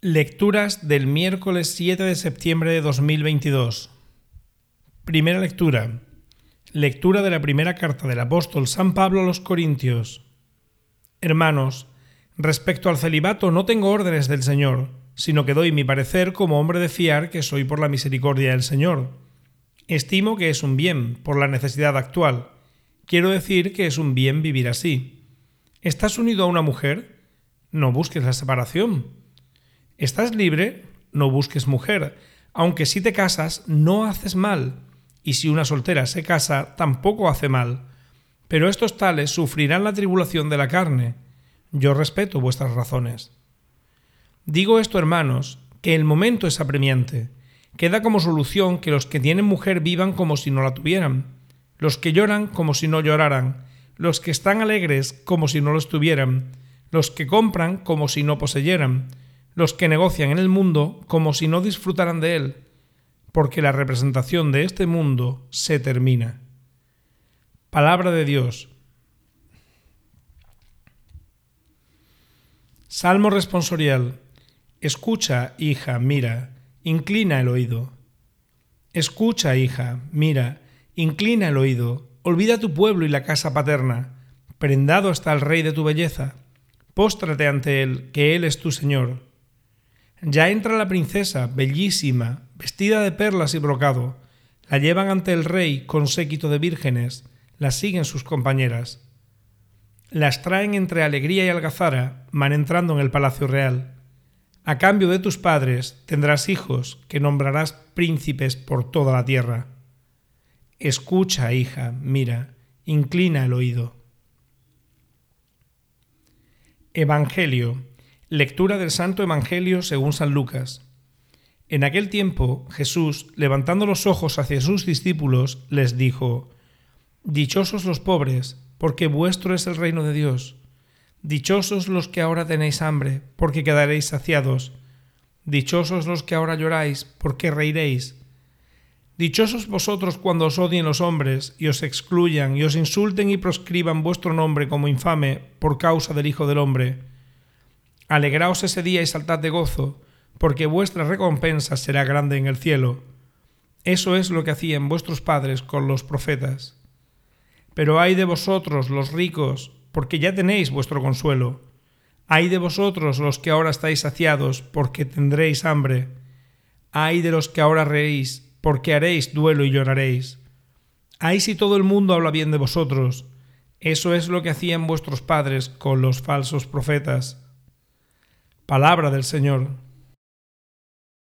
Lecturas del miércoles 7 de septiembre de 2022. Primera lectura. Lectura de la primera carta del apóstol San Pablo a los Corintios. Hermanos, respecto al celibato no tengo órdenes del Señor, sino que doy mi parecer como hombre de fiar que soy por la misericordia del Señor. Estimo que es un bien, por la necesidad actual. Quiero decir que es un bien vivir así. ¿Estás unido a una mujer? No busques la separación Estás libre, no busques mujer, aunque si te casas, no haces mal, y si una soltera se casa, tampoco hace mal. Pero estos tales sufrirán la tribulación de la carne. Yo respeto vuestras razones. Digo esto, hermanos, que el momento es apremiante. Queda como solución que los que tienen mujer vivan como si no la tuvieran, los que lloran como si no lloraran, los que están alegres como si no lo estuvieran, los que compran como si no poseyeran, los que negocian en el mundo como si no disfrutaran de él, porque la representación de este mundo se termina. Palabra de Dios. Salmo responsorial. Escucha, hija, mira, inclina el oído. Escucha, hija, mira, inclina el oído, olvida tu pueblo y la casa paterna, prendado está el rey de tu belleza, póstrate ante él, que él es tu Señor ya entra la princesa, bellísima, vestida de perlas y brocado. La llevan ante el rey con séquito de vírgenes, la siguen sus compañeras. Las traen entre alegría y algazara, van entrando en el palacio real. A cambio de tus padres tendrás hijos que nombrarás príncipes por toda la tierra. Escucha, hija, mira, inclina el oído. Evangelio Lectura del Santo Evangelio según San Lucas. En aquel tiempo Jesús, levantando los ojos hacia sus discípulos, les dijo, Dichosos los pobres, porque vuestro es el reino de Dios. Dichosos los que ahora tenéis hambre, porque quedaréis saciados. Dichosos los que ahora lloráis, porque reiréis. Dichosos vosotros cuando os odien los hombres, y os excluyan, y os insulten y proscriban vuestro nombre como infame por causa del Hijo del Hombre Alegraos ese día y saltad de gozo, porque vuestra recompensa será grande en el cielo. Eso es lo que hacían vuestros padres con los profetas. Pero ay de vosotros, los ricos, porque ya tenéis vuestro consuelo. Ay de vosotros, los que ahora estáis saciados, porque tendréis hambre. Ay de los que ahora reís, porque haréis duelo y lloraréis. Ay si todo el mundo habla bien de vosotros. Eso es lo que hacían vuestros padres con los falsos profetas. Palabra del Señor.